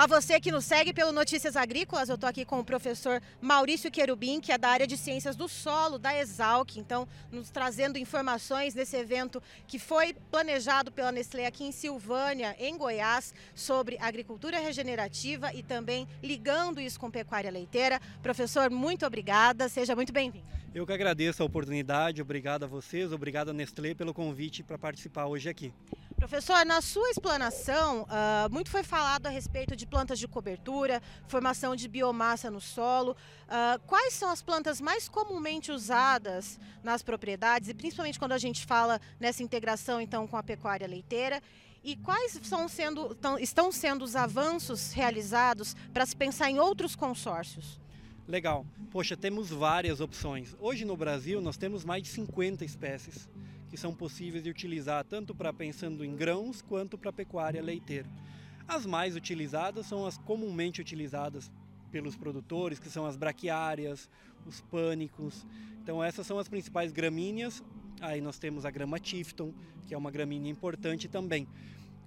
Olá, você que nos segue pelo Notícias Agrícolas. Eu estou aqui com o professor Maurício Querubim, que é da área de Ciências do Solo, da Exalc. Então, nos trazendo informações nesse evento que foi planejado pela Nestlé aqui em Silvânia, em Goiás, sobre agricultura regenerativa e também ligando isso com pecuária leiteira. Professor, muito obrigada. Seja muito bem-vindo. Eu que agradeço a oportunidade. Obrigado a vocês, obrigado a Nestlé pelo convite para participar hoje aqui. Professor, na sua explanação, uh, muito foi falado a respeito de plantas de cobertura, formação de biomassa no solo. Uh, quais são as plantas mais comumente usadas nas propriedades, e principalmente quando a gente fala nessa integração então com a pecuária leiteira? E quais são sendo, tão, estão sendo os avanços realizados para se pensar em outros consórcios? Legal. Poxa, temos várias opções. Hoje no Brasil nós temos mais de 50 espécies que são possíveis de utilizar tanto para pensando em grãos quanto para pecuária leiteira. As mais utilizadas são as comumente utilizadas pelos produtores, que são as braquiárias, os pânicos. Então essas são as principais gramíneas. Aí nós temos a grama Tifton, que é uma gramínea importante também.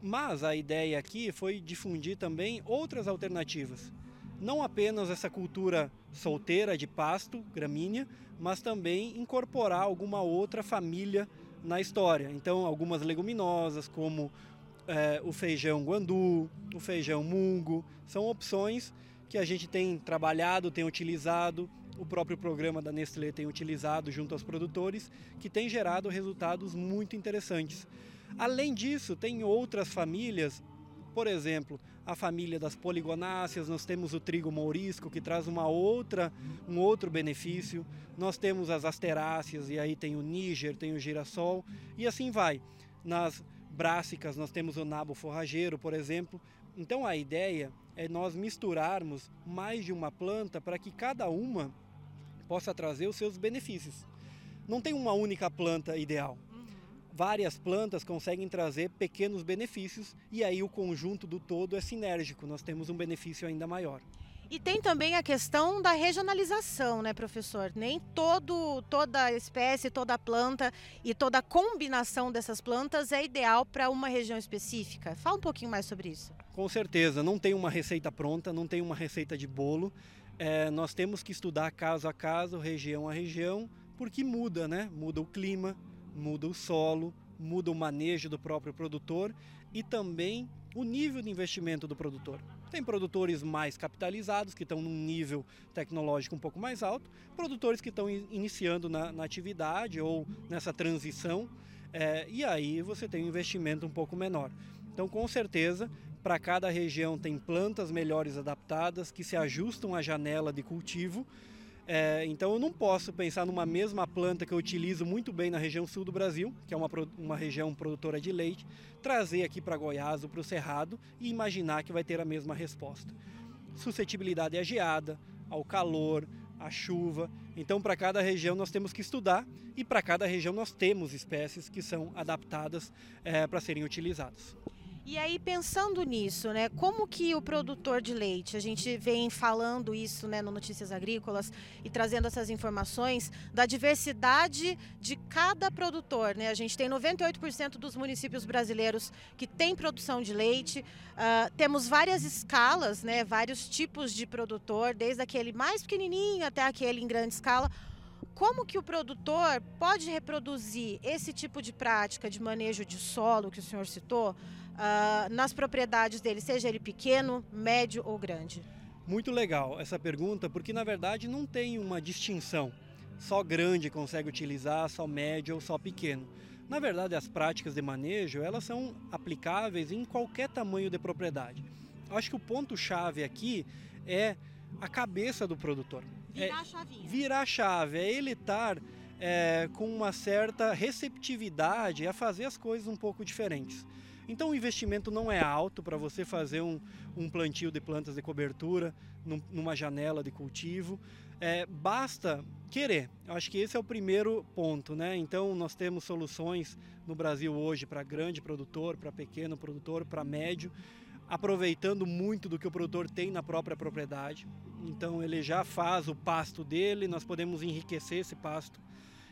Mas a ideia aqui foi difundir também outras alternativas. Não apenas essa cultura solteira de pasto, gramínea, mas também incorporar alguma outra família na história. Então, algumas leguminosas, como é, o feijão guandu, o feijão mungo, são opções que a gente tem trabalhado, tem utilizado, o próprio programa da Nestlé tem utilizado junto aos produtores, que tem gerado resultados muito interessantes. Além disso, tem outras famílias por exemplo, a família das poligonáceas, nós temos o trigo mourisco que traz uma outra, um outro benefício. Nós temos as asteráceas e aí tem o níger, tem o girassol e assim vai. Nas brássicas nós temos o nabo forrageiro, por exemplo. Então a ideia é nós misturarmos mais de uma planta para que cada uma possa trazer os seus benefícios. Não tem uma única planta ideal várias plantas conseguem trazer pequenos benefícios e aí o conjunto do todo é sinérgico, nós temos um benefício ainda maior. E tem também a questão da regionalização, né, professor? Nem todo, toda espécie, toda planta e toda combinação dessas plantas é ideal para uma região específica. Fala um pouquinho mais sobre isso. Com certeza, não tem uma receita pronta, não tem uma receita de bolo. É, nós temos que estudar caso a caso, região a região, porque muda, né? Muda o clima, muda o solo, muda o manejo do próprio produtor e também o nível de investimento do produtor. Tem produtores mais capitalizados, que estão num nível tecnológico um pouco mais alto, produtores que estão iniciando na, na atividade ou nessa transição, é, e aí você tem um investimento um pouco menor. Então, com certeza, para cada região tem plantas melhores adaptadas que se ajustam à janela de cultivo é, então eu não posso pensar numa mesma planta que eu utilizo muito bem na região sul do Brasil, que é uma, uma região produtora de leite, trazer aqui para Goiás ou para o Cerrado e imaginar que vai ter a mesma resposta. Suscetibilidade à geada, ao calor, à chuva. Então, para cada região nós temos que estudar e para cada região nós temos espécies que são adaptadas é, para serem utilizadas. E aí pensando nisso, né, como que o produtor de leite, a gente vem falando isso, né, no Notícias Agrícolas e trazendo essas informações da diversidade de cada produtor, né? A gente tem 98% dos municípios brasileiros que tem produção de leite, uh, temos várias escalas, né, vários tipos de produtor, desde aquele mais pequenininho até aquele em grande escala. Como que o produtor pode reproduzir esse tipo de prática de manejo de solo que o senhor citou? Uh, nas propriedades dele, seja ele pequeno, médio ou grande? Muito legal essa pergunta, porque na verdade não tem uma distinção. Só grande consegue utilizar, só médio ou só pequeno. Na verdade, as práticas de manejo elas são aplicáveis em qualquer tamanho de propriedade. Acho que o ponto chave aqui é a cabeça do produtor. Virar é a chavinha. Virar a chave, é ele estar é, com uma certa receptividade a fazer as coisas um pouco diferentes. Então o investimento não é alto para você fazer um, um, plantio de plantas de cobertura num, numa janela de cultivo. É, basta querer. Eu acho que esse é o primeiro ponto, né? Então nós temos soluções no Brasil hoje para grande produtor, para pequeno produtor, para médio, aproveitando muito do que o produtor tem na própria propriedade. Então ele já faz o pasto dele, nós podemos enriquecer esse pasto.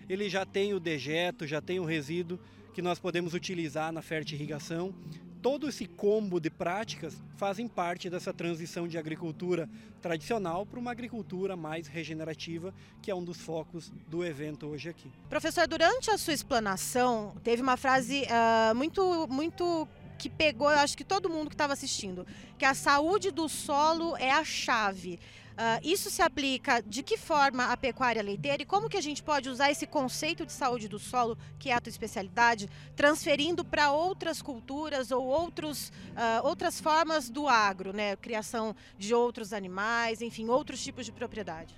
Ele já tem o dejeto, já tem o resíduo que nós podemos utilizar na fertirrigação. Todo esse combo de práticas fazem parte dessa transição de agricultura tradicional para uma agricultura mais regenerativa, que é um dos focos do evento hoje aqui. Professor, durante a sua explanação, teve uma frase uh, muito, muito que pegou, acho que todo mundo que estava assistindo, que a saúde do solo é a chave. Uh, isso se aplica de que forma à pecuária leiteira e como que a gente pode usar esse conceito de saúde do solo, que é a tua especialidade, transferindo para outras culturas ou outros, uh, outras formas do agro, né? Criação de outros animais, enfim, outros tipos de propriedade.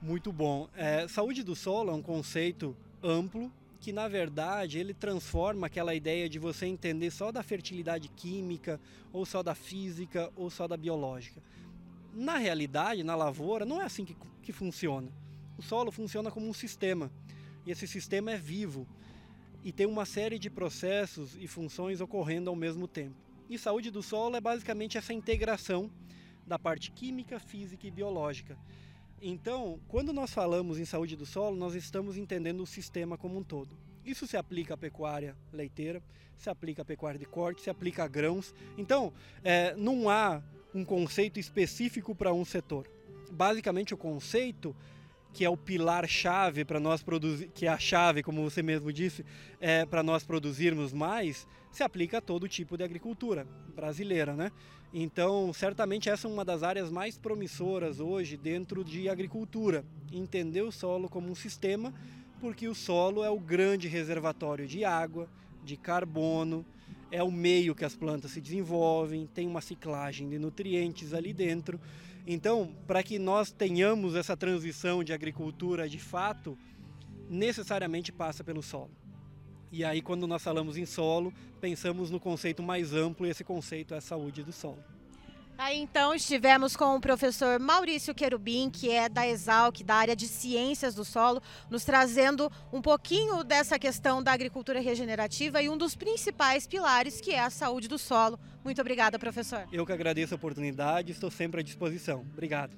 Muito bom. É, saúde do solo é um conceito amplo que na verdade ele transforma aquela ideia de você entender só da fertilidade química, ou só da física, ou só da biológica. Na realidade, na lavoura, não é assim que, que funciona. O solo funciona como um sistema. E esse sistema é vivo. E tem uma série de processos e funções ocorrendo ao mesmo tempo. E saúde do solo é basicamente essa integração da parte química, física e biológica. Então, quando nós falamos em saúde do solo, nós estamos entendendo o sistema como um todo. Isso se aplica à pecuária leiteira, se aplica à pecuária de corte, se aplica a grãos. Então, é, não há um conceito específico para um setor. Basicamente, o conceito que é o pilar chave para nós produzir, que é a chave, como você mesmo disse, é, para nós produzirmos mais, se aplica a todo tipo de agricultura brasileira, né? Então, certamente essa é uma das áreas mais promissoras hoje dentro de agricultura, entender o solo como um sistema, porque o solo é o grande reservatório de água, de carbono, é o meio que as plantas se desenvolvem, tem uma ciclagem de nutrientes ali dentro. Então, para que nós tenhamos essa transição de agricultura de fato, necessariamente passa pelo solo. E aí, quando nós falamos em solo, pensamos no conceito mais amplo, e esse conceito é a saúde do solo. Aí então estivemos com o professor Maurício Querubim, que é da Exalc, da área de ciências do solo, nos trazendo um pouquinho dessa questão da agricultura regenerativa e um dos principais pilares, que é a saúde do solo. Muito obrigada, professor. Eu que agradeço a oportunidade, estou sempre à disposição. Obrigado.